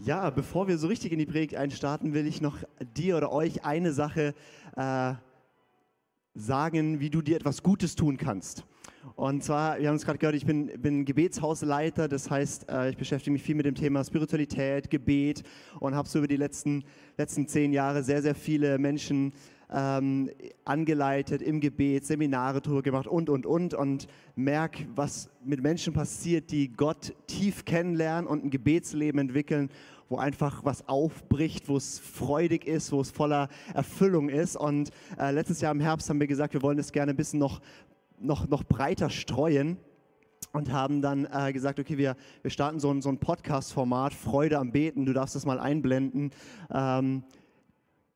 Ja, bevor wir so richtig in die Predigt einstarten, will ich noch dir oder euch eine Sache äh, sagen, wie du dir etwas Gutes tun kannst. Und zwar, wir haben es gerade gehört, ich bin, bin Gebetshausleiter, das heißt, äh, ich beschäftige mich viel mit dem Thema Spiritualität, Gebet und habe so über die letzten, letzten zehn Jahre sehr, sehr viele Menschen ähm, angeleitet im Gebet, Seminare drüber gemacht und, und, und und merke, was mit Menschen passiert, die Gott tief kennenlernen und ein Gebetsleben entwickeln, wo einfach was aufbricht, wo es freudig ist, wo es voller Erfüllung ist. Und äh, letztes Jahr im Herbst haben wir gesagt, wir wollen das gerne ein bisschen noch, noch, noch breiter streuen und haben dann äh, gesagt, okay, wir, wir starten so ein, so ein Podcast-Format, Freude am Beten, du darfst das mal einblenden. Ähm,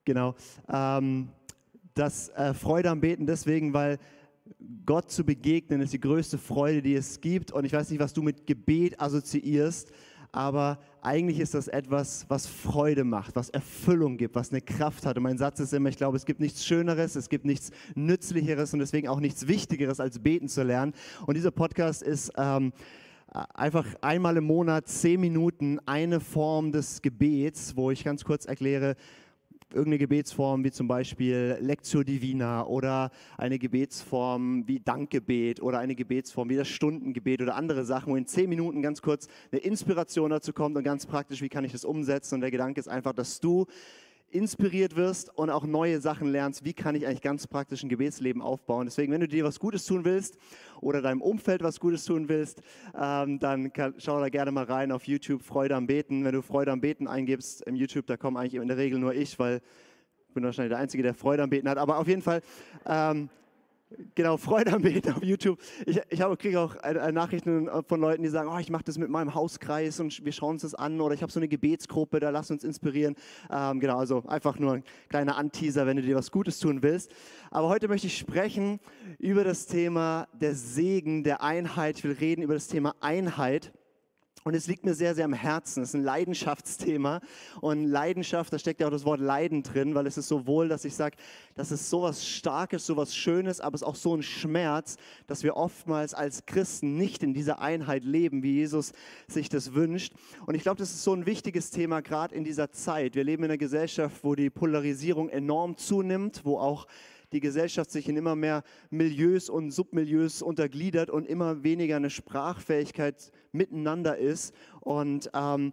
genau. Ähm, das äh, Freude am Beten deswegen, weil Gott zu begegnen ist die größte Freude, die es gibt. Und ich weiß nicht, was du mit Gebet assoziierst, aber eigentlich ist das etwas, was Freude macht, was Erfüllung gibt, was eine Kraft hat. Und mein Satz ist immer, ich glaube, es gibt nichts Schöneres, es gibt nichts Nützlicheres und deswegen auch nichts Wichtigeres, als beten zu lernen. Und dieser Podcast ist... Ähm, einfach einmal im Monat zehn Minuten eine Form des Gebets, wo ich ganz kurz erkläre, irgendeine Gebetsform wie zum Beispiel Lectio Divina oder eine Gebetsform wie Dankgebet oder eine Gebetsform wie das Stundengebet oder andere Sachen, wo in zehn Minuten ganz kurz eine Inspiration dazu kommt und ganz praktisch, wie kann ich das umsetzen. Und der Gedanke ist einfach, dass du inspiriert wirst und auch neue Sachen lernst, wie kann ich eigentlich ganz praktisch ein Gebetsleben aufbauen. Deswegen, wenn du dir was Gutes tun willst oder deinem Umfeld was Gutes tun willst, ähm, dann kann, schau da gerne mal rein auf YouTube, Freude am Beten. Wenn du Freude am Beten eingibst im YouTube, da kommen eigentlich in der Regel nur ich, weil ich bin wahrscheinlich der Einzige, der Freude am Beten hat. Aber auf jeden Fall, ähm, Genau, Freude am Beten auf YouTube. Ich, ich kriege auch Nachrichten von Leuten, die sagen, oh, ich mache das mit meinem Hauskreis und wir schauen uns das an oder ich habe so eine Gebetsgruppe, da lass uns inspirieren. Ähm, genau, also einfach nur ein kleiner Anteaser, wenn du dir was Gutes tun willst. Aber heute möchte ich sprechen über das Thema der Segen, der Einheit. Ich will reden über das Thema Einheit. Und es liegt mir sehr, sehr am Herzen. Es ist ein Leidenschaftsthema. Und Leidenschaft, da steckt ja auch das Wort Leiden drin, weil es ist sowohl, dass ich sage, das ist sowas Starkes, sowas Schönes, aber es ist auch so ein Schmerz, dass wir oftmals als Christen nicht in dieser Einheit leben, wie Jesus sich das wünscht. Und ich glaube, das ist so ein wichtiges Thema, gerade in dieser Zeit. Wir leben in einer Gesellschaft, wo die Polarisierung enorm zunimmt, wo auch die Gesellschaft sich in immer mehr Milieus und Submilieus untergliedert und immer weniger eine Sprachfähigkeit miteinander ist. Und ähm,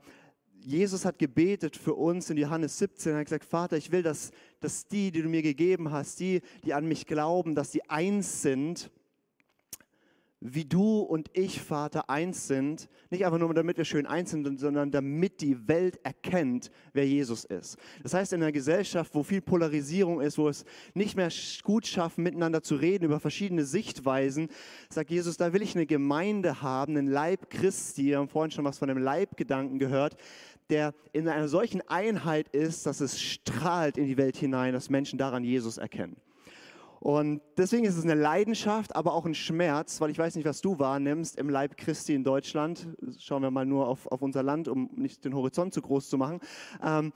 Jesus hat gebetet für uns in Johannes 17. Er hat gesagt, Vater, ich will, dass, dass die, die du mir gegeben hast, die, die an mich glauben, dass sie eins sind wie du und ich, Vater, eins sind, nicht einfach nur damit wir schön eins sind, sondern damit die Welt erkennt, wer Jesus ist. Das heißt, in einer Gesellschaft, wo viel Polarisierung ist, wo es nicht mehr gut schaffen, miteinander zu reden über verschiedene Sichtweisen, sagt Jesus, da will ich eine Gemeinde haben, einen Leib Christi, wir haben vorhin schon was von dem Leibgedanken gehört, der in einer solchen Einheit ist, dass es strahlt in die Welt hinein, dass Menschen daran Jesus erkennen. Und deswegen ist es eine Leidenschaft, aber auch ein Schmerz, weil ich weiß nicht, was du wahrnimmst im Leib Christi in Deutschland. Schauen wir mal nur auf, auf unser Land, um nicht den Horizont zu groß zu machen. Ähm,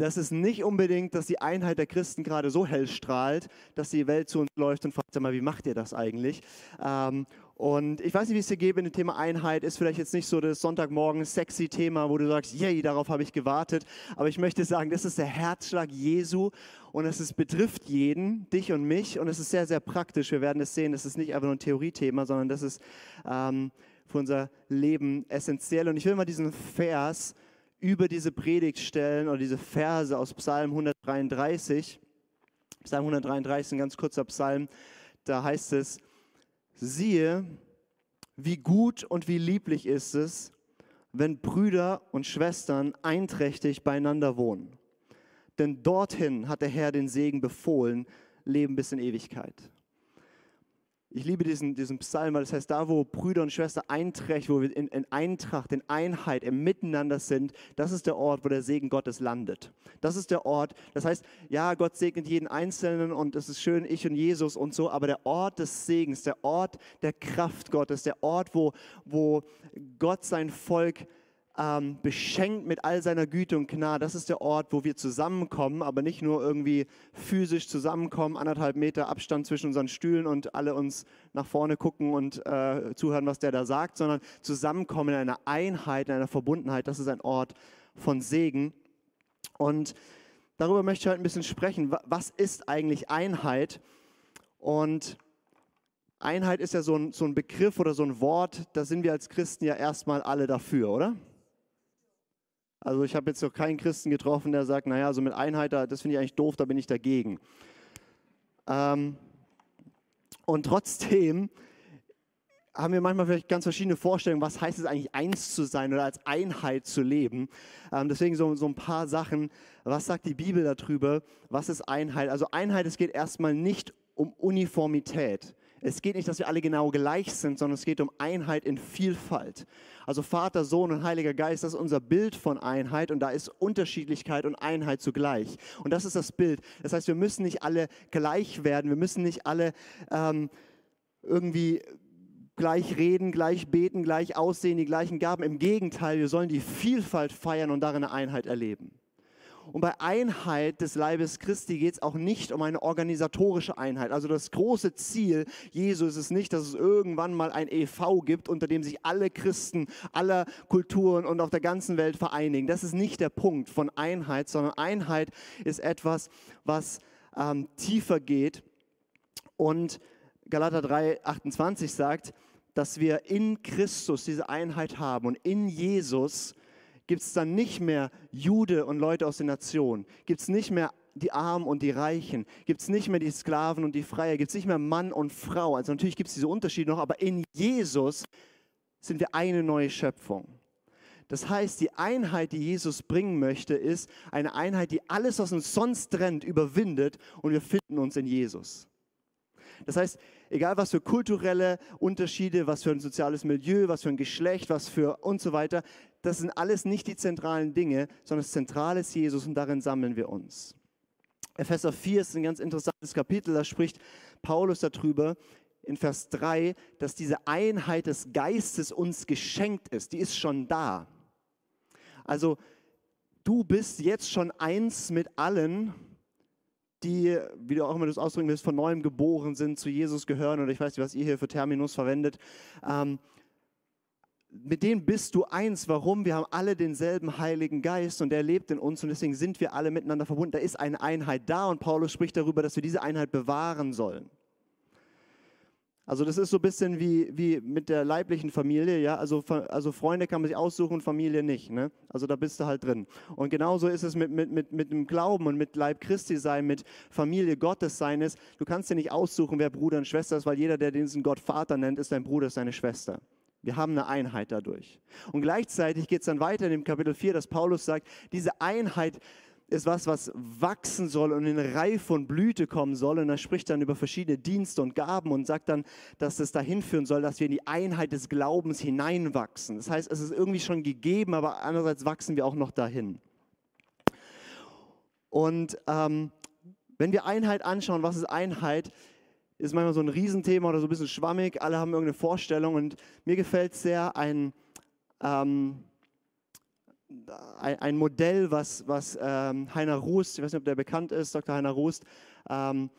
das ist nicht unbedingt, dass die Einheit der Christen gerade so hell strahlt, dass die Welt zu uns läuft und fragt, mal, wie macht ihr das eigentlich? Ähm, und ich weiß nicht, wie es dir geht mit dem Thema Einheit. Ist vielleicht jetzt nicht so das Sonntagmorgen sexy Thema, wo du sagst, yay, darauf habe ich gewartet. Aber ich möchte sagen, das ist der Herzschlag Jesu und es ist, betrifft jeden, dich und mich. Und es ist sehr, sehr praktisch. Wir werden es sehen, es ist nicht einfach nur ein Theoriethema, sondern das ist ähm, für unser Leben essentiell. Und ich will mal diesen Vers über diese Predigt stellen oder diese Verse aus Psalm 133. Psalm 133 ist ein ganz kurzer Psalm. Da heißt es, Siehe, wie gut und wie lieblich ist es, wenn Brüder und Schwestern einträchtig beieinander wohnen. Denn dorthin hat der Herr den Segen befohlen, Leben bis in Ewigkeit. Ich liebe diesen, diesen Psalm, weil das heißt, da wo Brüder und Schwestern einträchtig, wo wir in, in Eintracht, in Einheit, im Miteinander sind, das ist der Ort, wo der Segen Gottes landet. Das ist der Ort, das heißt, ja, Gott segnet jeden Einzelnen und es ist schön, ich und Jesus und so, aber der Ort des Segens, der Ort der Kraft Gottes, der Ort, wo, wo Gott sein Volk ähm, beschenkt mit all seiner Güte und Gnade. Das ist der Ort, wo wir zusammenkommen, aber nicht nur irgendwie physisch zusammenkommen, anderthalb Meter Abstand zwischen unseren Stühlen und alle uns nach vorne gucken und äh, zuhören, was der da sagt, sondern zusammenkommen in einer Einheit, in einer Verbundenheit. Das ist ein Ort von Segen. Und darüber möchte ich heute ein bisschen sprechen. Was ist eigentlich Einheit? Und Einheit ist ja so ein, so ein Begriff oder so ein Wort, da sind wir als Christen ja erstmal alle dafür, oder? Also ich habe jetzt noch keinen Christen getroffen, der sagt, naja, so mit Einheit, das finde ich eigentlich doof, da bin ich dagegen. Ähm, und trotzdem haben wir manchmal vielleicht ganz verschiedene Vorstellungen, was heißt es eigentlich, eins zu sein oder als Einheit zu leben. Ähm, deswegen so, so ein paar Sachen. Was sagt die Bibel darüber? Was ist Einheit? Also Einheit, es geht erstmal nicht um Uniformität. Es geht nicht, dass wir alle genau gleich sind, sondern es geht um Einheit in Vielfalt. Also Vater, Sohn und Heiliger Geist, das ist unser Bild von Einheit und da ist Unterschiedlichkeit und Einheit zugleich. Und das ist das Bild. Das heißt, wir müssen nicht alle gleich werden, wir müssen nicht alle ähm, irgendwie gleich reden, gleich beten, gleich aussehen, die gleichen Gaben. Im Gegenteil, wir sollen die Vielfalt feiern und darin eine Einheit erleben. Und bei Einheit des Leibes Christi geht es auch nicht um eine organisatorische Einheit. Also das große Ziel Jesu ist es nicht, dass es irgendwann mal ein EV gibt, unter dem sich alle Christen aller Kulturen und auf der ganzen Welt vereinigen. Das ist nicht der Punkt von Einheit, sondern Einheit ist etwas, was ähm, tiefer geht. Und Galater 3, 28 sagt, dass wir in Christus diese Einheit haben und in Jesus gibt es dann nicht mehr Jude und Leute aus den Nationen, gibt es nicht mehr die Armen und die Reichen, gibt es nicht mehr die Sklaven und die Freier, gibt es nicht mehr Mann und Frau. Also natürlich gibt es diese Unterschiede noch, aber in Jesus sind wir eine neue Schöpfung. Das heißt, die Einheit, die Jesus bringen möchte, ist eine Einheit, die alles, was uns sonst trennt, überwindet und wir finden uns in Jesus. Das heißt, egal was für kulturelle Unterschiede, was für ein soziales Milieu, was für ein Geschlecht, was für und so weiter, das sind alles nicht die zentralen Dinge, sondern das Zentrale ist Jesus und darin sammeln wir uns. Epheser 4 ist ein ganz interessantes Kapitel, da spricht Paulus darüber in Vers 3, dass diese Einheit des Geistes uns geschenkt ist. Die ist schon da. Also du bist jetzt schon eins mit allen, die, wie du auch immer das ausdrücken willst, von neuem geboren sind, zu Jesus gehören oder ich weiß nicht, was ihr hier für Terminus verwendet. Ähm, mit denen bist du eins. Warum? Wir haben alle denselben Heiligen Geist und er lebt in uns und deswegen sind wir alle miteinander verbunden. Da ist eine Einheit da und Paulus spricht darüber, dass wir diese Einheit bewahren sollen. Also das ist so ein bisschen wie, wie mit der leiblichen Familie, ja. Also, also Freunde kann man sich aussuchen, Familie nicht. Ne? Also da bist du halt drin. Und genauso ist es mit, mit, mit, mit dem Glauben und mit Leib Christi sein, mit Familie Gottes sein ist. Du kannst dir nicht aussuchen, wer Bruder und Schwester ist, weil jeder, der diesen Gott Vater nennt, ist dein Bruder, ist deine Schwester. Wir haben eine Einheit dadurch. Und gleichzeitig geht es dann weiter in dem Kapitel 4, dass Paulus sagt, diese Einheit ist was, was wachsen soll und in Reife und Blüte kommen soll. Und er spricht dann über verschiedene Dienste und Gaben und sagt dann, dass es dahin führen soll, dass wir in die Einheit des Glaubens hineinwachsen. Das heißt, es ist irgendwie schon gegeben, aber andererseits wachsen wir auch noch dahin. Und ähm, wenn wir Einheit anschauen, was ist Einheit, ist manchmal so ein Riesenthema oder so ein bisschen schwammig. Alle haben irgendeine Vorstellung und mir gefällt sehr ein, ähm, ein, Modell, was, was ähm, Heiner Rust, ich weiß nicht, ob der bekannt ist, Dr. Heiner Rust, ähm,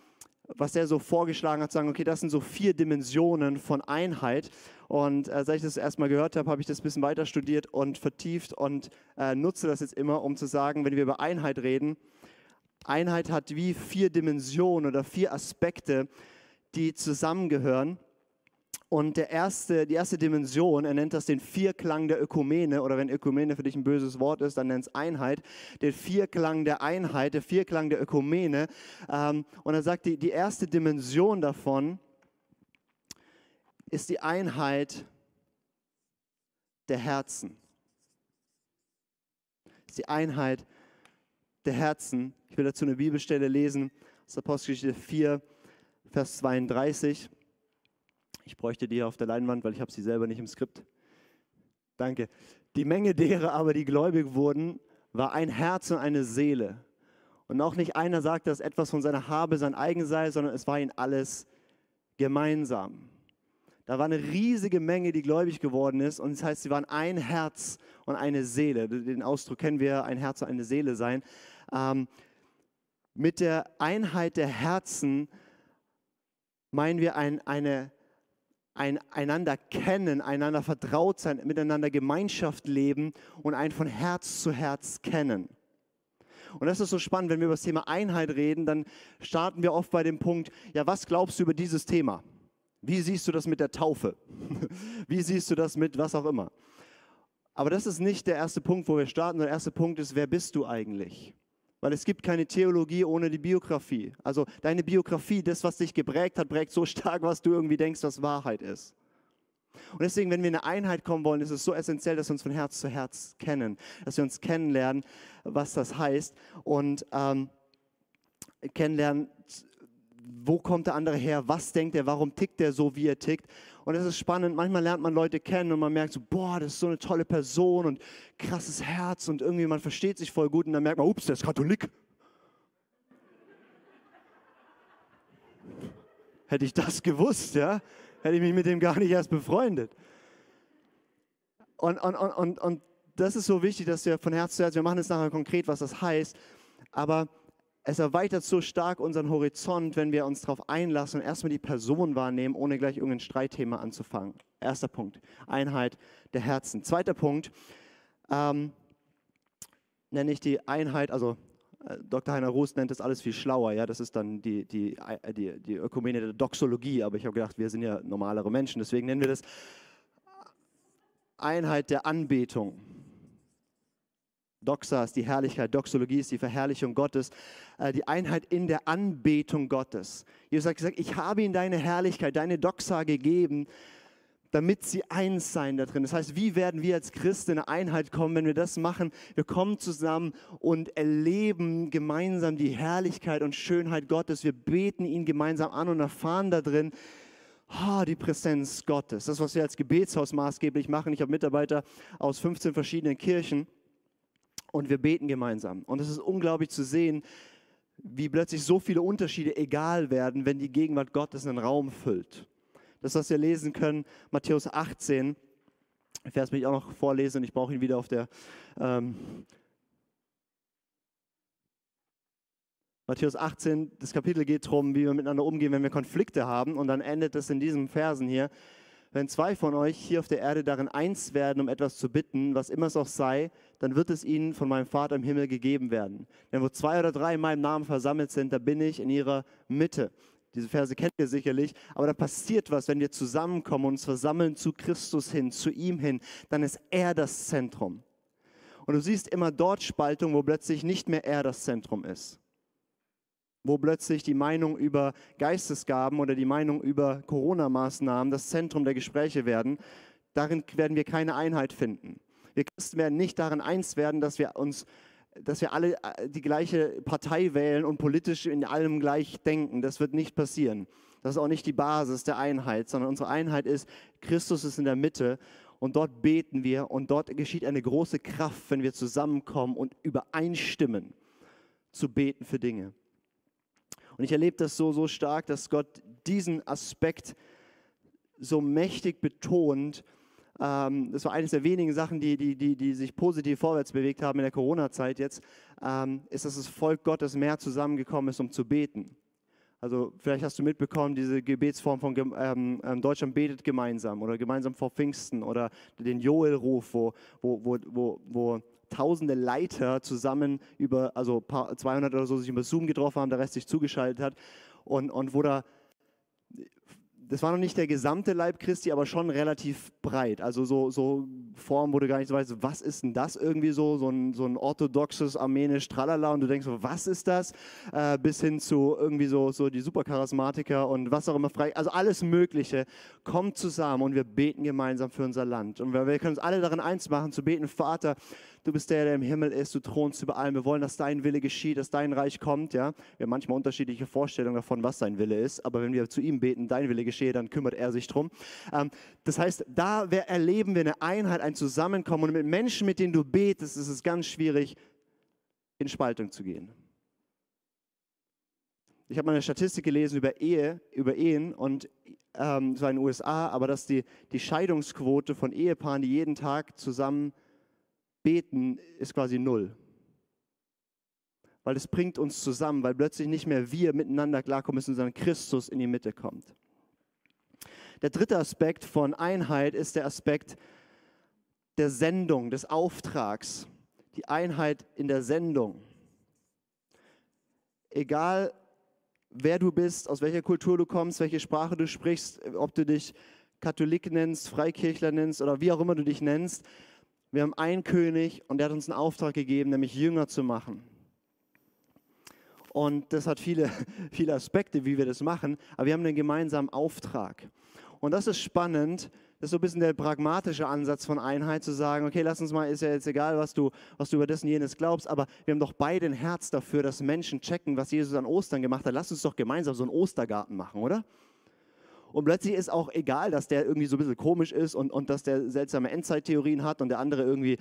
was der so vorgeschlagen hat, sagen, okay, das sind so vier Dimensionen von Einheit. Und äh, seit ich das erstmal gehört habe, habe ich das ein bisschen weiter studiert und vertieft und äh, nutze das jetzt immer, um zu sagen, wenn wir über Einheit reden, Einheit hat wie vier Dimensionen oder vier Aspekte, die zusammengehören. Und der erste, die erste Dimension, er nennt das den Vierklang der Ökumene, oder wenn Ökumene für dich ein böses Wort ist, dann nennt es Einheit, den Vierklang der Einheit, der Vierklang der Ökumene. Ähm, und er sagt, die, die erste Dimension davon ist die Einheit der Herzen. Ist die Einheit der Herzen. Ich will dazu eine Bibelstelle lesen aus Apostelgeschichte 4, Vers 32. Ich bräuchte die auf der Leinwand, weil ich habe sie selber nicht im Skript. Danke. Die Menge derer aber, die gläubig wurden, war ein Herz und eine Seele. Und auch nicht einer sagte, dass etwas von seiner Habe sein eigen sei, sondern es war ihnen alles gemeinsam. Da war eine riesige Menge, die gläubig geworden ist. Und das heißt, sie waren ein Herz und eine Seele. Den Ausdruck kennen wir, ein Herz und eine Seele sein. Ähm, mit der Einheit der Herzen meinen wir ein, eine, ein einander kennen, einander vertraut sein, miteinander Gemeinschaft leben und ein von Herz zu Herz kennen. Und das ist so spannend, wenn wir über das Thema Einheit reden, dann starten wir oft bei dem Punkt, ja, was glaubst du über dieses Thema? Wie siehst du das mit der Taufe? Wie siehst du das mit was auch immer? Aber das ist nicht der erste Punkt, wo wir starten. Der erste Punkt ist, wer bist du eigentlich? Weil es gibt keine Theologie ohne die Biografie. Also deine Biografie, das, was dich geprägt hat, prägt so stark, was du irgendwie denkst, was Wahrheit ist. Und deswegen, wenn wir in eine Einheit kommen wollen, ist es so essentiell, dass wir uns von Herz zu Herz kennen, dass wir uns kennenlernen, was das heißt und ähm, kennenlernen, wo kommt der andere her, was denkt er, warum tickt er so, wie er tickt. Und das ist spannend. Manchmal lernt man Leute kennen und man merkt so, boah, das ist so eine tolle Person und krasses Herz und irgendwie man versteht sich voll gut und dann merkt man, ups, der ist Katholik. Hätte ich das gewusst, ja, hätte ich mich mit dem gar nicht erst befreundet. Und, und, und, und, und das ist so wichtig, dass wir von Herz zu Herz, wir machen jetzt nachher konkret, was das heißt, aber es erweitert so stark unseren Horizont, wenn wir uns darauf einlassen und erstmal die Person wahrnehmen, ohne gleich irgendein Streitthema anzufangen. Erster Punkt, Einheit der Herzen. Zweiter Punkt, ähm, nenne ich die Einheit, also äh, Dr. Heiner Roos nennt das alles viel schlauer, ja, das ist dann die, die, äh, die, die Ökumene der Doxologie, aber ich habe gedacht, wir sind ja normalere Menschen, deswegen nennen wir das Einheit der Anbetung. Doxa ist die Herrlichkeit, Doxologie ist die Verherrlichung Gottes, äh, die Einheit in der Anbetung Gottes. Jesus hat gesagt, ich habe ihnen deine Herrlichkeit, deine Doxa gegeben, damit sie eins sein da drin. Das heißt, wie werden wir als Christen in eine Einheit kommen, wenn wir das machen? Wir kommen zusammen und erleben gemeinsam die Herrlichkeit und Schönheit Gottes. Wir beten ihn gemeinsam an und erfahren da drin, oh, die Präsenz Gottes. Das, was wir als Gebetshaus maßgeblich machen. Ich habe Mitarbeiter aus 15 verschiedenen Kirchen und wir beten gemeinsam. Und es ist unglaublich zu sehen, wie plötzlich so viele Unterschiede egal werden, wenn die Gegenwart Gottes einen Raum füllt. Das, was wir lesen können, Matthäus 18, Vers will ich auch noch vorlesen, ich brauche ihn wieder auf der ähm, Matthäus 18, das Kapitel geht darum, wie wir miteinander umgehen, wenn wir Konflikte haben. Und dann endet es in diesen Versen hier. Wenn zwei von euch hier auf der Erde darin eins werden, um etwas zu bitten, was immer es auch sei, dann wird es ihnen von meinem Vater im Himmel gegeben werden. Denn wo zwei oder drei in meinem Namen versammelt sind, da bin ich in ihrer Mitte. Diese Verse kennt ihr sicherlich, aber da passiert was, wenn wir zusammenkommen und uns versammeln zu Christus hin, zu ihm hin, dann ist er das Zentrum. Und du siehst immer dort Spaltung, wo plötzlich nicht mehr er das Zentrum ist wo plötzlich die Meinung über Geistesgaben oder die Meinung über Corona-Maßnahmen das Zentrum der Gespräche werden, darin werden wir keine Einheit finden. Wir Christen werden nicht darin eins werden, dass wir uns dass wir alle äh, die gleiche Partei wählen und politisch in allem gleich denken. Das wird nicht passieren. Das ist auch nicht die Basis der Einheit, sondern unsere Einheit ist, Christus ist in der Mitte und dort beten wir und dort geschieht eine große Kraft, wenn wir zusammenkommen und übereinstimmen zu beten für Dinge. Und ich erlebe das so, so stark, dass Gott diesen Aspekt so mächtig betont. Ähm, das war eines der wenigen Sachen, die, die, die, die sich positiv vorwärts bewegt haben in der Corona-Zeit jetzt, ähm, ist, dass das Volk Gottes mehr zusammengekommen ist, um zu beten. Also vielleicht hast du mitbekommen, diese Gebetsform von ähm, ähm, Deutschland betet gemeinsam oder gemeinsam vor Pfingsten oder den Joel-Ruf, wo, wo, wo, wo, wo tausende Leiter zusammen über, also 200 oder so sich über Zoom getroffen haben, der Rest sich zugeschaltet hat und, und wo da das war noch nicht der gesamte Leib Christi, aber schon relativ breit. Also so, so Form, wo du gar nicht so weißt, was ist denn das irgendwie so, so ein, so ein orthodoxes armenisch Tralala und du denkst so, was ist das? Äh, bis hin zu irgendwie so, so die Supercharismatiker und was auch immer frei. Also alles Mögliche kommt zusammen und wir beten gemeinsam für unser Land. Und wir, wir können uns alle darin eins machen, zu beten, Vater, du bist der, der im Himmel ist, du thronst über allem. Wir wollen, dass dein Wille geschieht, dass dein Reich kommt. Ja? Wir haben manchmal unterschiedliche Vorstellungen davon, was sein Wille ist, aber wenn wir zu ihm beten, dein Wille geschehe, dann kümmert er sich drum. Ähm, das heißt, da erleben wir eine Einheit, ein Zusammenkommen und mit Menschen, mit denen du betest, ist es ganz schwierig, in Spaltung zu gehen. Ich habe mal eine Statistik gelesen über Ehe, über Ehen und ähm, zwar in den USA, aber dass die, die Scheidungsquote von Ehepaaren, die jeden Tag zusammen beten, ist quasi null. Weil es bringt uns zusammen, weil plötzlich nicht mehr wir miteinander klarkommen müssen, sondern Christus in die Mitte kommt. Der dritte Aspekt von Einheit ist der Aspekt der Sendung, des Auftrags. Die Einheit in der Sendung. Egal, wer du bist, aus welcher Kultur du kommst, welche Sprache du sprichst, ob du dich Katholik nennst, Freikirchler nennst oder wie auch immer du dich nennst, wir haben einen König und der hat uns einen Auftrag gegeben, nämlich Jünger zu machen. Und das hat viele, viele Aspekte, wie wir das machen, aber wir haben einen gemeinsamen Auftrag. Und das ist spannend, das ist so ein bisschen der pragmatische Ansatz von Einheit, zu sagen, okay, lass uns mal, ist ja jetzt egal, was du, was du über das und jenes glaubst, aber wir haben doch beide ein Herz dafür, dass Menschen checken, was Jesus an Ostern gemacht hat. Lass uns doch gemeinsam so einen Ostergarten machen, oder? Und plötzlich ist auch egal, dass der irgendwie so ein bisschen komisch ist und, und dass der seltsame Endzeittheorien hat und der andere irgendwie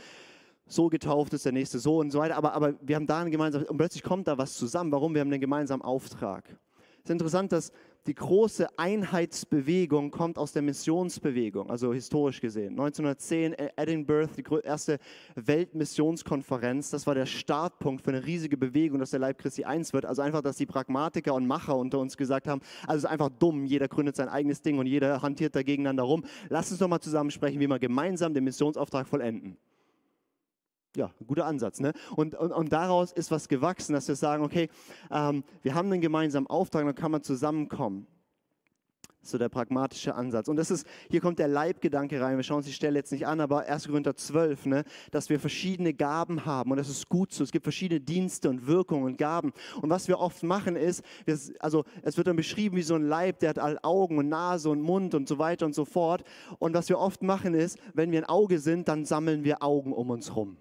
so getauft ist, der nächste so und so weiter. Aber, aber wir haben da ein gemeinsames, und plötzlich kommt da was zusammen. Warum? Wir haben einen gemeinsamen Auftrag. Es ist interessant, dass die große Einheitsbewegung kommt aus der Missionsbewegung, also historisch gesehen. 1910 Edinburgh, die erste Weltmissionskonferenz, das war der Startpunkt für eine riesige Bewegung, dass der Leib Christi eins wird. Also einfach, dass die Pragmatiker und Macher unter uns gesagt haben, also es ist einfach dumm, jeder gründet sein eigenes Ding und jeder hantiert da gegeneinander rum. Lass uns doch mal zusammen sprechen, wie wir gemeinsam den Missionsauftrag vollenden. Ja, ein guter Ansatz. Ne? Und, und, und daraus ist was gewachsen, dass wir sagen, okay, ähm, wir haben einen gemeinsamen Auftrag, dann kann man zusammenkommen. So der pragmatische Ansatz. Und das ist, hier kommt der Leibgedanke rein. Wir schauen uns die Stelle jetzt nicht an, aber 1. Korinther 12, ne, dass wir verschiedene Gaben haben. Und das ist gut so. Es gibt verschiedene Dienste und Wirkungen und Gaben. Und was wir oft machen ist, wir, also es wird dann beschrieben wie so ein Leib, der hat alle Augen und Nase und Mund und so weiter und so fort. Und was wir oft machen ist, wenn wir ein Auge sind, dann sammeln wir Augen um uns herum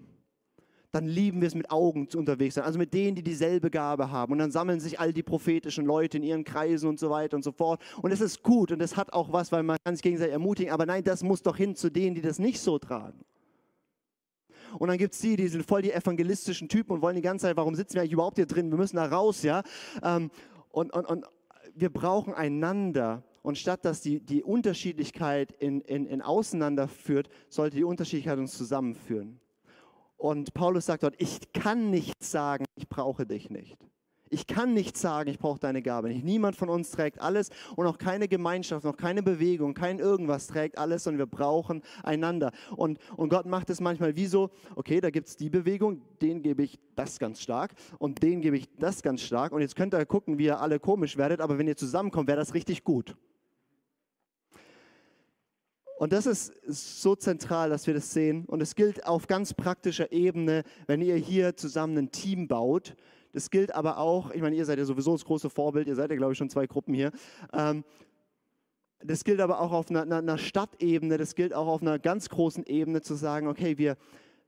dann lieben wir es mit Augen unterwegs sein, also mit denen, die dieselbe Gabe haben. Und dann sammeln sich all die prophetischen Leute in ihren Kreisen und so weiter und so fort. Und es ist gut und es hat auch was, weil man kann sich gegenseitig ermutigen. Aber nein, das muss doch hin zu denen, die das nicht so tragen. Und dann gibt es die, die sind voll die evangelistischen Typen und wollen die ganze Zeit, warum sitzen wir eigentlich überhaupt hier drin? Wir müssen da raus, ja. Ähm, und, und, und wir brauchen einander. Und statt dass die, die Unterschiedlichkeit in, in, in Auseinander führt, sollte die Unterschiedlichkeit uns zusammenführen. Und Paulus sagt dort, ich kann nicht sagen, ich brauche dich nicht. Ich kann nicht sagen, ich brauche deine Gabe nicht. Niemand von uns trägt alles und auch keine Gemeinschaft, noch keine Bewegung, kein irgendwas trägt alles und wir brauchen einander. Und, und Gott macht es manchmal wie so, okay, da gibt es die Bewegung, den gebe ich das ganz stark und den gebe ich das ganz stark. Und jetzt könnt ihr gucken, wie ihr alle komisch werdet, aber wenn ihr zusammenkommt, wäre das richtig gut. Und das ist so zentral, dass wir das sehen. Und es gilt auf ganz praktischer Ebene, wenn ihr hier zusammen ein Team baut. Das gilt aber auch, ich meine, ihr seid ja sowieso das große Vorbild, ihr seid ja, glaube ich, schon zwei Gruppen hier. Ähm, das gilt aber auch auf einer, einer, Stadtebene, das gilt auch auf einer ganz großen Ebene zu sagen, okay, wir,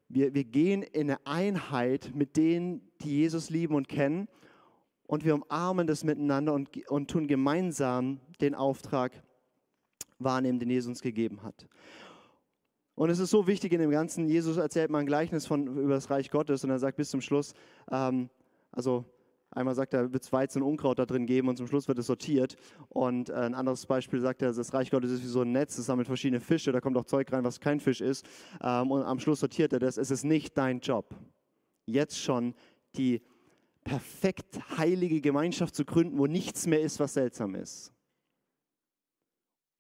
wir, wir gehen in eine Einheit mit denen, die Jesus lieben und kennen und wir umarmen das miteinander und, und tun gemeinsam den Auftrag wahrnehmen, den Jesus uns gegeben hat. Und es ist so wichtig in dem Ganzen, Jesus erzählt mal ein Gleichnis von, über das Reich Gottes und er sagt bis zum Schluss, ähm, also einmal sagt er, wird es Weizen und Unkraut da drin geben und zum Schluss wird es sortiert. Und äh, ein anderes Beispiel sagt er, das Reich Gottes ist wie so ein Netz, es sammelt verschiedene Fische, da kommt auch Zeug rein, was kein Fisch ist. Ähm, und am Schluss sortiert er das, es ist nicht dein Job, jetzt schon die perfekt heilige Gemeinschaft zu gründen, wo nichts mehr ist, was seltsam ist.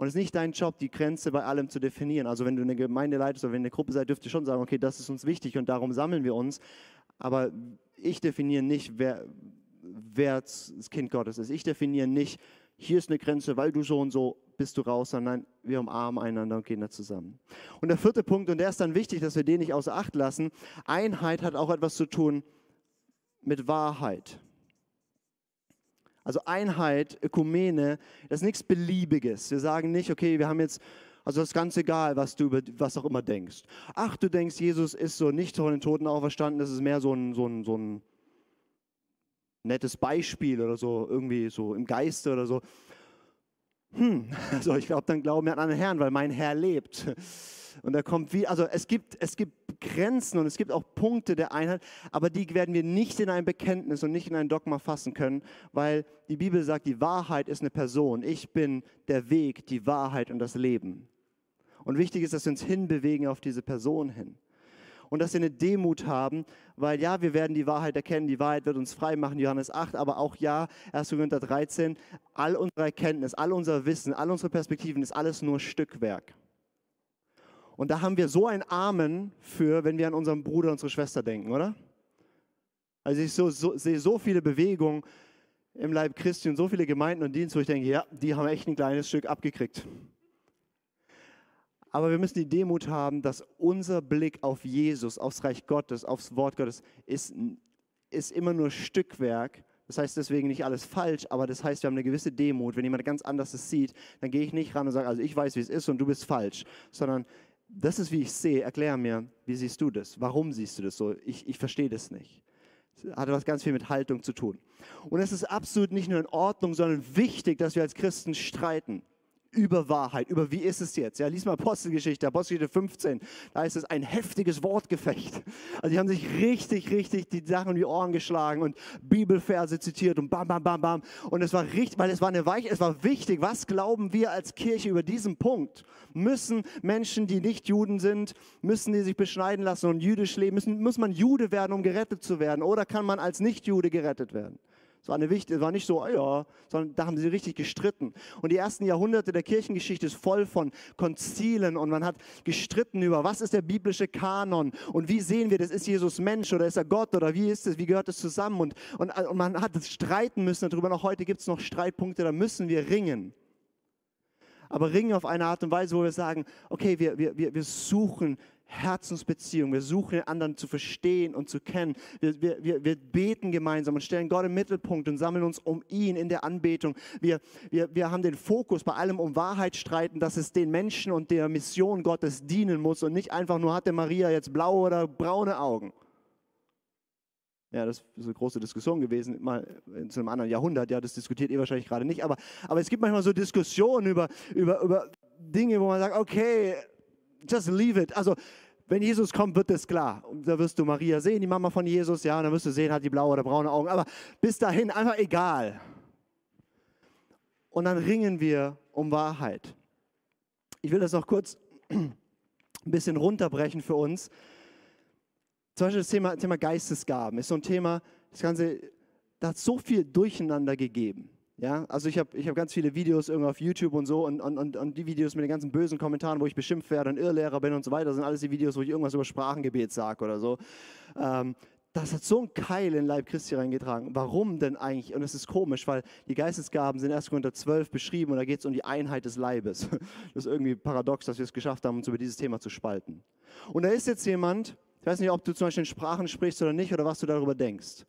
Und es ist nicht dein Job, die Grenze bei allem zu definieren. Also wenn du eine Gemeinde leitest oder wenn eine Gruppe seid, dürft ihr schon sagen, okay, das ist uns wichtig und darum sammeln wir uns. Aber ich definiere nicht, wer, wer das Kind Gottes ist. Ich definiere nicht, hier ist eine Grenze, weil du so und so bist du raus, sondern wir umarmen einander und gehen da zusammen. Und der vierte Punkt, und der ist dann wichtig, dass wir den nicht außer Acht lassen, Einheit hat auch etwas zu tun mit Wahrheit. Also Einheit, Ökumene, das ist nichts Beliebiges. Wir sagen nicht, okay, wir haben jetzt, also das ist ganz egal, was du über was auch immer denkst. Ach, du denkst, Jesus ist so nicht von den Toten auferstanden, das ist mehr so ein, so ein, so ein nettes Beispiel oder so, irgendwie so im Geiste oder so. Hm, also ich glaube, dann glauben wir an einen Herrn, weil mein Herr lebt. Und da kommt wie, also es gibt, es gibt Grenzen und es gibt auch Punkte der Einheit, aber die werden wir nicht in ein Bekenntnis und nicht in ein Dogma fassen können, weil die Bibel sagt, die Wahrheit ist eine Person. Ich bin der Weg, die Wahrheit und das Leben. Und wichtig ist, dass wir uns hinbewegen auf diese Person hin und dass wir eine Demut haben, weil ja, wir werden die Wahrheit erkennen, die Wahrheit wird uns frei machen, Johannes 8, aber auch ja, 1. Korinther 13, all unsere Erkenntnis, all unser Wissen, all unsere Perspektiven ist alles nur Stückwerk. Und da haben wir so ein Amen für, wenn wir an unseren Bruder, unsere Schwester denken, oder? Also ich so, so, sehe so viele Bewegungen im Leib Christi und so viele Gemeinden und Dienste, wo ich denke, ja, die haben echt ein kleines Stück abgekriegt. Aber wir müssen die Demut haben, dass unser Blick auf Jesus, aufs Reich Gottes, aufs Wort Gottes ist, ist immer nur Stückwerk. Das heißt deswegen nicht alles falsch, aber das heißt, wir haben eine gewisse Demut. Wenn jemand ganz anders es sieht, dann gehe ich nicht ran und sage, also ich weiß, wie es ist und du bist falsch, sondern das ist, wie ich sehe. Erklär mir, wie siehst du das? Warum siehst du das so? Ich, ich verstehe das nicht. Das hat was ganz viel mit Haltung zu tun. Und es ist absolut nicht nur in Ordnung, sondern wichtig, dass wir als Christen streiten über Wahrheit, über wie ist es jetzt. Ja, lies mal Apostelgeschichte, Apostelgeschichte 15, da ist es ein heftiges Wortgefecht. Also die haben sich richtig, richtig die Sachen in die Ohren geschlagen und Bibelverse zitiert und bam, bam, bam, bam. Und es war richtig, weil es war eine Weiche, es war wichtig, was glauben wir als Kirche über diesen Punkt? Müssen Menschen, die nicht Juden sind, müssen die sich beschneiden lassen und jüdisch leben? Müssen, muss man Jude werden, um gerettet zu werden? Oder kann man als Nicht-Jude gerettet werden? Es war, war nicht so, ah ja, sondern da haben sie richtig gestritten. Und die ersten Jahrhunderte der Kirchengeschichte ist voll von Konzilen und man hat gestritten über, was ist der biblische Kanon und wie sehen wir das, ist Jesus Mensch oder ist er Gott oder wie ist es, wie gehört es zusammen? Und, und, und man hat streiten müssen darüber. Noch heute gibt es noch Streitpunkte, da müssen wir ringen aber ringen auf eine Art und Weise, wo wir sagen, okay, wir, wir, wir suchen Herzensbeziehung. Wir suchen den anderen zu verstehen und zu kennen. Wir, wir, wir beten gemeinsam und stellen Gott im Mittelpunkt und sammeln uns um ihn in der Anbetung. Wir, wir, wir haben den Fokus bei allem um Wahrheit streiten, dass es den Menschen und der Mission Gottes dienen muss und nicht einfach nur hatte Maria jetzt blaue oder braune Augen. Ja, das ist eine große Diskussion gewesen, mal zu einem anderen Jahrhundert. Ja, das diskutiert ihr wahrscheinlich gerade nicht. Aber, aber es gibt manchmal so Diskussionen über, über, über Dinge, wo man sagt, okay, just leave it. Also, wenn Jesus kommt, wird es klar. Und da wirst du Maria sehen, die Mama von Jesus, ja, und dann wirst du sehen, hat die blaue oder braune Augen. Aber bis dahin einfach egal. Und dann ringen wir um Wahrheit. Ich will das noch kurz ein bisschen runterbrechen für uns. Zum Beispiel das Thema, Thema Geistesgaben ist so ein Thema, das Ganze, da hat so viel Durcheinander gegeben. Ja, also ich habe ich hab ganz viele Videos irgendwie auf YouTube und so und, und, und die Videos mit den ganzen bösen Kommentaren, wo ich beschimpft werde und Irrlehrer bin und so weiter, sind alles die Videos, wo ich irgendwas über Sprachengebet sage oder so. Ähm, das hat so einen Keil in den Leib Christi reingetragen. Warum denn eigentlich? Und es ist komisch, weil die Geistesgaben sind erst unter 12 beschrieben und da geht es um die Einheit des Leibes. Das ist irgendwie paradox, dass wir es geschafft haben, uns über dieses Thema zu spalten. Und da ist jetzt jemand, ich weiß nicht, ob du zum Beispiel in Sprachen sprichst oder nicht oder was du darüber denkst.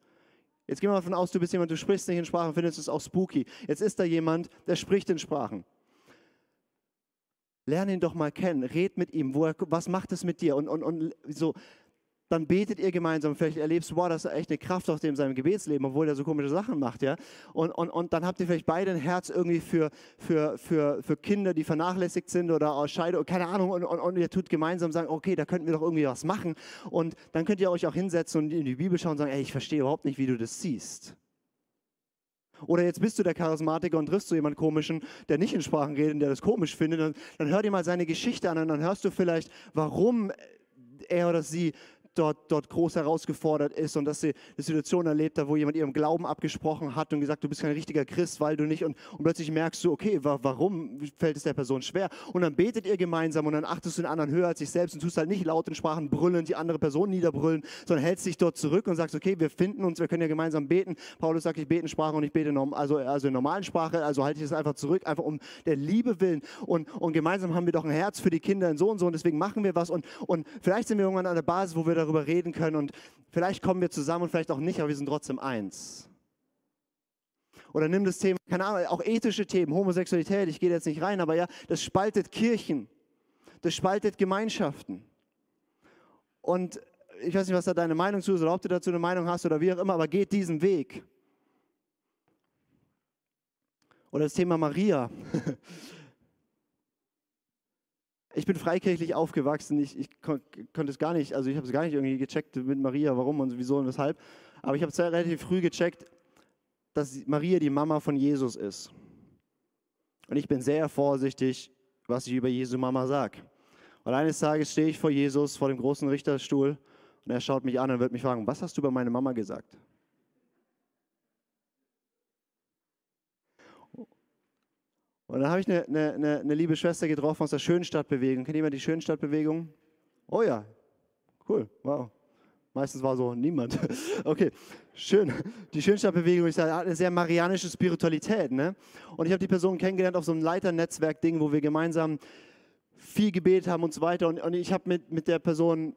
Jetzt gehen wir mal davon aus, du bist jemand, du sprichst nicht in Sprachen, findest es auch spooky. Jetzt ist da jemand, der spricht in Sprachen. Lerne ihn doch mal kennen, red mit ihm, wo er, was macht es mit dir und, und, und so dann betet ihr gemeinsam. Vielleicht erlebst du, wow, das ist echt eine Kraft aus dem seinem Gebetsleben, obwohl er so komische Sachen macht, ja. Und, und, und dann habt ihr vielleicht beide ein Herz irgendwie für, für, für, für Kinder, die vernachlässigt sind oder aus Scheidung, keine Ahnung. Und, und, und ihr tut gemeinsam sagen, okay, da könnten wir doch irgendwie was machen. Und dann könnt ihr euch auch hinsetzen und in die Bibel schauen und sagen, ey, ich verstehe überhaupt nicht, wie du das siehst. Oder jetzt bist du der Charismatiker und triffst du jemanden komischen, der nicht in Sprachen redet und der das komisch findet. Dann, dann hör dir mal seine Geschichte an und dann hörst du vielleicht, warum er oder sie dort, dort groß herausgefordert ist und dass sie eine Situation erlebt hat, wo jemand ihrem Glauben abgesprochen hat und gesagt, du bist kein richtiger Christ, weil du nicht und, und plötzlich merkst du, okay, wa warum fällt es der Person schwer? Und dann betet ihr gemeinsam und dann achtest du den anderen höher als dich selbst und tust halt nicht laut in Sprachen brüllen, die andere Person niederbrüllen, sondern hältst dich dort zurück und sagst, okay, wir finden uns, wir können ja gemeinsam beten. Paulus sagt, ich bete in Sprache und ich bete in, also, also in normalen Sprache, also halte ich es einfach zurück, einfach um der Liebe willen. Und, und gemeinsam haben wir doch ein Herz für die Kinder in so und so und deswegen machen wir was und, und vielleicht sind wir irgendwann an der Basis, wo wir darüber reden können und vielleicht kommen wir zusammen und vielleicht auch nicht, aber wir sind trotzdem eins. Oder nimm das Thema, keine Ahnung, auch ethische Themen, Homosexualität, ich gehe jetzt nicht rein, aber ja, das spaltet Kirchen, das spaltet Gemeinschaften. Und ich weiß nicht, was da deine Meinung zu ist oder ob du dazu eine Meinung hast oder wie auch immer, aber geht diesen Weg. Oder das Thema Maria. ich bin freikirchlich aufgewachsen. Ich, ich kon konnte es gar nicht, also ich habe es gar nicht irgendwie gecheckt mit Maria, warum und wieso und weshalb. Aber ich habe es relativ früh gecheckt, dass Maria die Mama von Jesus ist. Und ich bin sehr vorsichtig, was ich über Jesu Mama sage. Und eines Tages stehe ich vor Jesus, vor dem großen Richterstuhl, und er schaut mich an und wird mich fragen, was hast du über meine Mama gesagt? Und dann habe ich eine, eine, eine, liebe Schwester getroffen aus der Schönstadtbewegung. Kennt jemand die Schönstadtbewegung? Oh ja, cool, wow. Meistens war so niemand. Okay, schön. Die Schönstadtbewegung ist eine sehr marianische Spiritualität. Ne? Und ich habe die Person kennengelernt auf so einem Leiternetzwerk-Ding, wo wir gemeinsam viel gebetet haben und so weiter. Und, und ich habe mit, mit der Person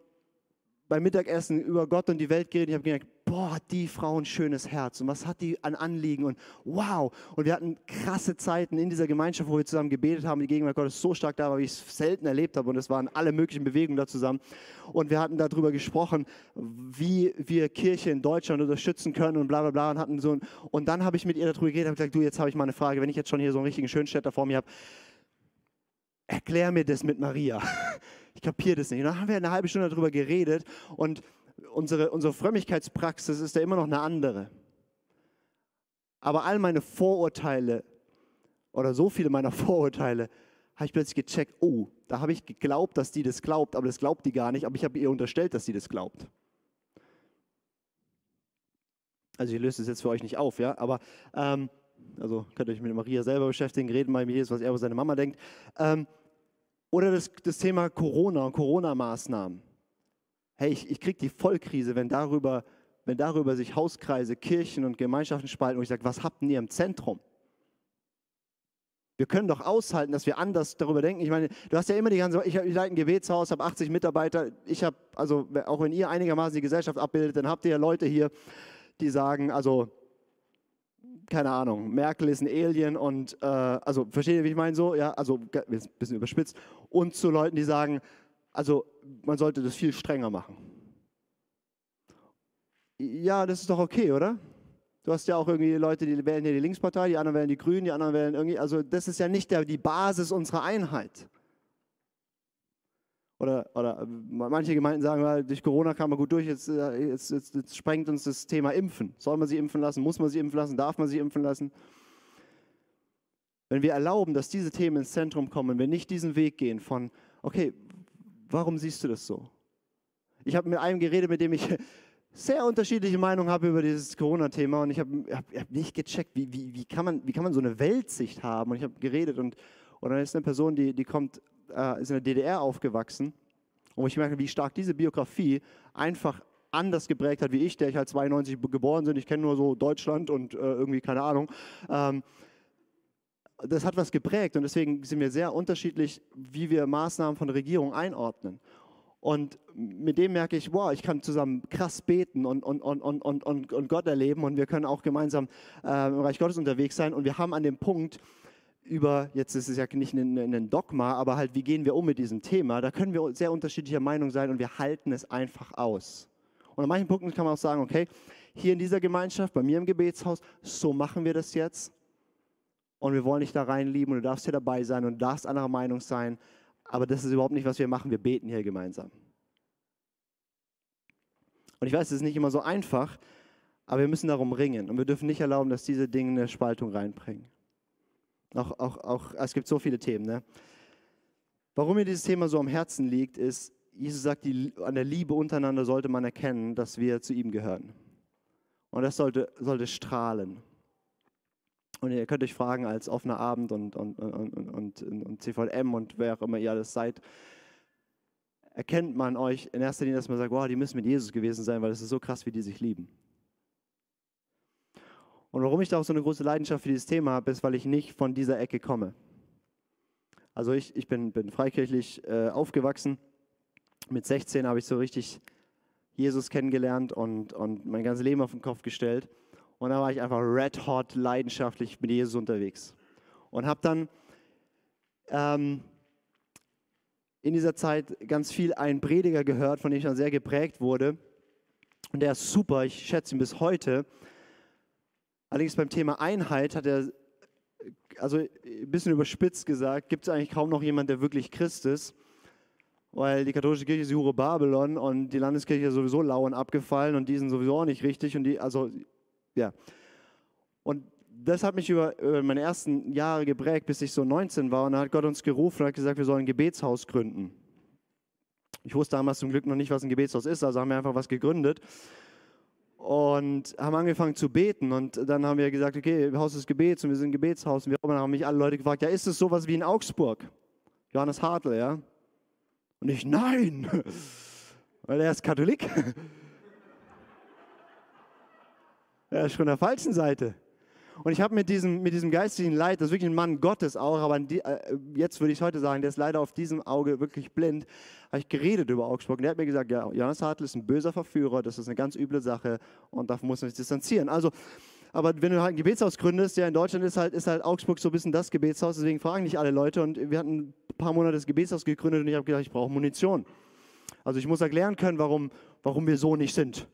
beim Mittagessen über Gott und die Welt geredet. Ich habe gemerkt, boah, hat die Frau ein schönes Herz und was hat die an Anliegen und wow. Und wir hatten krasse Zeiten in dieser Gemeinschaft, wo wir zusammen gebetet haben. Die Gegenwart Gottes so stark da war, wie ich es selten erlebt habe und es waren alle möglichen Bewegungen da zusammen. Und wir hatten darüber gesprochen, wie wir Kirche in Deutschland unterstützen können und bla bla bla und hatten so ein, und dann habe ich mit ihr darüber geredet und gesagt, du, jetzt habe ich mal eine Frage, wenn ich jetzt schon hier so einen richtigen Schönstädter vor mir habe, erklär mir das mit Maria. Ich kapiere das nicht. Und dann haben wir eine halbe Stunde darüber geredet und unsere, unsere Frömmigkeitspraxis ist ja immer noch eine andere. Aber all meine Vorurteile oder so viele meiner Vorurteile habe ich plötzlich gecheckt, oh, da habe ich geglaubt, dass die das glaubt, aber das glaubt die gar nicht, aber ich habe ihr unterstellt, dass sie das glaubt. Also ich löse es jetzt für euch nicht auf, ja, aber ähm, also könnt ihr euch mit Maria selber beschäftigen, reden mal mit Jesus, was er über seine Mama denkt. Ähm, oder das, das Thema Corona und Corona-Maßnahmen. Hey, ich, ich kriege die Vollkrise, wenn darüber, wenn darüber sich Hauskreise, Kirchen und Gemeinschaften spalten und ich sage, was habt ihr im Zentrum? Wir können doch aushalten, dass wir anders darüber denken. Ich meine, du hast ja immer die ganze, ich, ich leite ein Gebetshaus, habe 80 Mitarbeiter. Ich habe, also auch wenn ihr einigermaßen die Gesellschaft abbildet, dann habt ihr ja Leute hier, die sagen, also keine Ahnung, Merkel ist ein Alien und, äh, also versteht ihr, wie ich meine so? Ja, also ein bisschen überspitzt. Und zu Leuten, die sagen, also man sollte das viel strenger machen. Ja, das ist doch okay, oder? Du hast ja auch irgendwie Leute, die wählen hier die Linkspartei, die anderen wählen die Grünen, die anderen wählen irgendwie, also das ist ja nicht der, die Basis unserer Einheit. Oder, oder manche Gemeinden sagen, durch Corona kam man gut durch, jetzt, äh, jetzt, jetzt, jetzt, sprengt uns das Thema Impfen. Soll man sie impfen lassen? Muss man sie impfen lassen? Darf man sie impfen lassen? Wenn wir erlauben, dass diese Themen ins Zentrum kommen, wenn wir nicht diesen Weg gehen von, okay, warum siehst du das so? Ich habe mit einem geredet, mit dem ich sehr unterschiedliche Meinungen habe über dieses Corona-Thema und ich habe hab, hab nicht gecheckt, wie, wie, wie, kann man, wie kann man so eine Weltsicht haben und ich habe geredet und, und dann ist eine Person, die, die kommt äh, ist in der DDR aufgewachsen. Und ich merke, wie stark diese Biografie einfach anders geprägt hat wie ich, der ich halt 92 geboren bin. Ich kenne nur so Deutschland und äh, irgendwie keine Ahnung. Ähm, das hat was geprägt und deswegen sind wir sehr unterschiedlich, wie wir Maßnahmen von der Regierung einordnen. Und mit dem merke ich, wow, ich kann zusammen krass beten und, und, und, und, und, und Gott erleben und wir können auch gemeinsam äh, im Reich Gottes unterwegs sein. Und wir haben an dem Punkt, über, jetzt ist es ja nicht ein, ein, Dogma, aber halt, wie gehen wir um mit diesem Thema, da können wir sehr unterschiedlicher Meinung sein und wir halten es einfach aus. Und an manchen Punkten kann man auch sagen, okay, hier in dieser Gemeinschaft, bei mir im Gebetshaus, so machen wir das jetzt. Und wir wollen dich da reinlieben und du darfst hier dabei sein und du darfst anderer Meinung sein. Aber das ist überhaupt nicht, was wir machen. Wir beten hier gemeinsam. Und ich weiß, es ist nicht immer so einfach, aber wir müssen darum ringen. Und wir dürfen nicht erlauben, dass diese Dinge eine Spaltung reinbringen. Auch, auch, auch, es gibt so viele Themen. Ne? Warum mir dieses Thema so am Herzen liegt, ist, Jesus sagt, die, an der Liebe untereinander sollte man erkennen, dass wir zu ihm gehören. Und das sollte, sollte strahlen. Und ihr könnt euch fragen, als offener Abend und, und, und, und, CVM und wer auch immer ihr alles seid, erkennt man euch in erster Linie, dass man sagt, wow, die müssen mit Jesus gewesen sein, weil es ist so krass, wie die sich lieben. Und warum ich da auch so eine große Leidenschaft für dieses Thema habe, ist, weil ich nicht von dieser Ecke komme. Also ich, ich bin, bin freikirchlich äh, aufgewachsen. Mit 16 habe ich so richtig Jesus kennengelernt und, und mein ganzes Leben auf den Kopf gestellt. Und da war ich einfach red hot, leidenschaftlich mit Jesus unterwegs. Und habe dann ähm, in dieser Zeit ganz viel einen Prediger gehört, von dem ich dann sehr geprägt wurde. Und der ist super, ich schätze ihn bis heute. Allerdings beim Thema Einheit hat er, also ein bisschen überspitzt gesagt, gibt es eigentlich kaum noch jemanden, der wirklich Christ ist. weil die katholische Kirche ist die Hure Babylon und die Landeskirche ist sowieso lau und abgefallen und die sind sowieso auch nicht richtig und die, also, ja. Und das hat mich über, über meine ersten Jahre geprägt, bis ich so 19 war und dann hat Gott uns gerufen und hat gesagt, wir sollen ein Gebetshaus gründen. Ich wusste damals zum Glück noch nicht, was ein Gebetshaus ist, also haben wir einfach was gegründet und haben angefangen zu beten. Und dann haben wir gesagt, okay, Haus des Gebets und wir sind ein Gebetshaus. Und wir haben mich alle Leute gefragt, ja, ist es sowas wie in Augsburg? Johannes Hartl, ja? Und ich, nein, weil er ist Katholik. Er ist schon der falschen Seite. Und ich habe mit diesem, mit diesem geistigen Leid, das ist wirklich ein Mann Gottes auch, aber die, äh, jetzt würde ich heute sagen, der ist leider auf diesem Auge wirklich blind, habe ich geredet über Augsburg. Und der hat mir gesagt, ja, Johannes Hartl ist ein böser Verführer, das ist eine ganz üble Sache und davon muss man sich distanzieren. Also, aber wenn du halt ein Gebetshaus gründest, ja, in Deutschland ist halt, ist halt Augsburg so ein bisschen das Gebetshaus, deswegen fragen nicht alle Leute. Und wir hatten ein paar Monate das Gebetshaus gegründet und ich habe gedacht, ich brauche Munition. Also ich muss erklären können, warum, warum wir so nicht sind.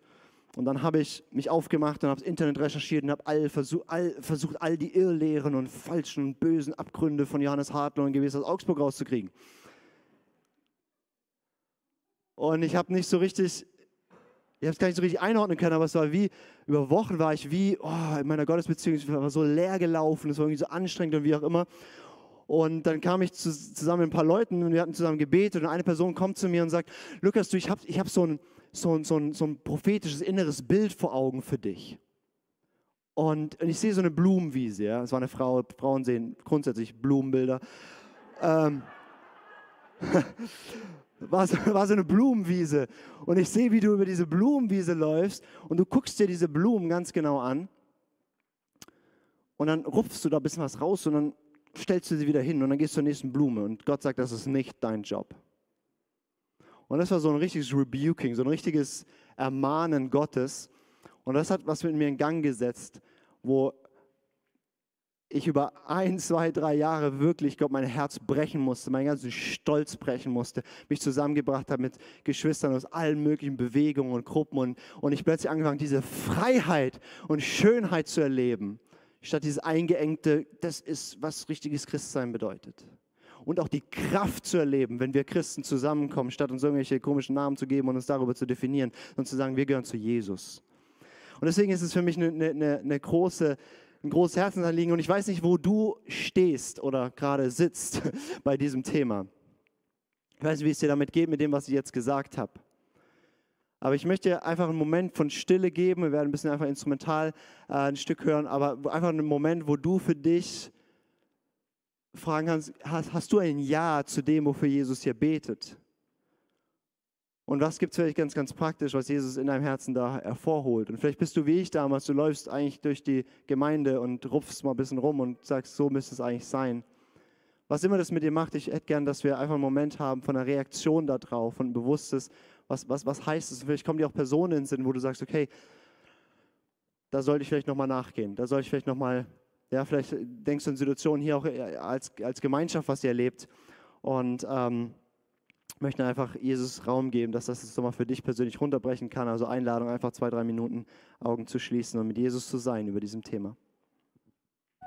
Und dann habe ich mich aufgemacht und habe das Internet recherchiert und habe all, versuch, all, versucht, all die Irrlehren und falschen und bösen Abgründe von Johannes Hartler und Gewesen aus Augsburg rauszukriegen. Und ich habe nicht so richtig, ich habe es gar nicht so richtig einordnen können, aber es war wie, über Wochen war ich wie, oh, in meiner Gottesbeziehung, war so leer gelaufen, es war irgendwie so anstrengend und wie auch immer. Und dann kam ich zu, zusammen mit ein paar Leuten und wir hatten zusammen gebetet und eine Person kommt zu mir und sagt, Lukas, du, ich habe ich hab so ein so, so, so ein prophetisches inneres Bild vor Augen für dich. Und, und ich sehe so eine Blumenwiese, ja. Es war eine Frau, Frauen sehen grundsätzlich Blumenbilder. Ähm, war, so, war so eine Blumenwiese. Und ich sehe, wie du über diese Blumenwiese läufst und du guckst dir diese Blumen ganz genau an. Und dann rupfst du da ein bisschen was raus und dann stellst du sie wieder hin und dann gehst du zur nächsten Blume. Und Gott sagt, das ist nicht dein Job. Und das war so ein richtiges Rebuking, so ein richtiges Ermahnen Gottes. Und das hat was mit mir in Gang gesetzt, wo ich über ein, zwei, drei Jahre wirklich, ich glaube, mein Herz brechen musste, meinen ganzen Stolz brechen musste, mich zusammengebracht habe mit Geschwistern aus allen möglichen Bewegungen und Gruppen und, und ich plötzlich angefangen, diese Freiheit und Schönheit zu erleben, statt dieses eingeengte, das ist, was richtiges Christsein bedeutet und auch die Kraft zu erleben, wenn wir Christen zusammenkommen, statt uns irgendwelche komischen Namen zu geben und uns darüber zu definieren, und zu sagen, wir gehören zu Jesus. Und deswegen ist es für mich eine, eine, eine große, ein großes Herzensanliegen und ich weiß nicht, wo du stehst oder gerade sitzt bei diesem Thema. Ich weiß nicht, wie es dir damit geht, mit dem, was ich jetzt gesagt habe. Aber ich möchte einfach einen Moment von Stille geben. Wir werden ein bisschen einfach instrumental äh, ein Stück hören, aber einfach einen Moment, wo du für dich fragen kannst, hast, hast du ein Ja zu dem, wofür Jesus hier betet? Und was gibt es vielleicht ganz, ganz praktisch, was Jesus in deinem Herzen da hervorholt? Und vielleicht bist du wie ich damals, du läufst eigentlich durch die Gemeinde und rupfst mal ein bisschen rum und sagst, so müsste es eigentlich sein. Was immer das mit dir macht, ich hätte gern, dass wir einfach einen Moment haben von einer Reaktion darauf, von Bewusstes, was, was, was heißt es? Vielleicht kommen dir auch Personen in den Sinn, wo du sagst, okay, da sollte ich vielleicht nochmal nachgehen, da sollte ich vielleicht nochmal ja, vielleicht denkst du an Situationen hier auch äh, als, als Gemeinschaft, was ihr erlebt. Und ähm, möchte einfach Jesus Raum geben, dass das jetzt nochmal für dich persönlich runterbrechen kann. Also Einladung, einfach zwei, drei Minuten Augen zu schließen und mit Jesus zu sein über diesem Thema.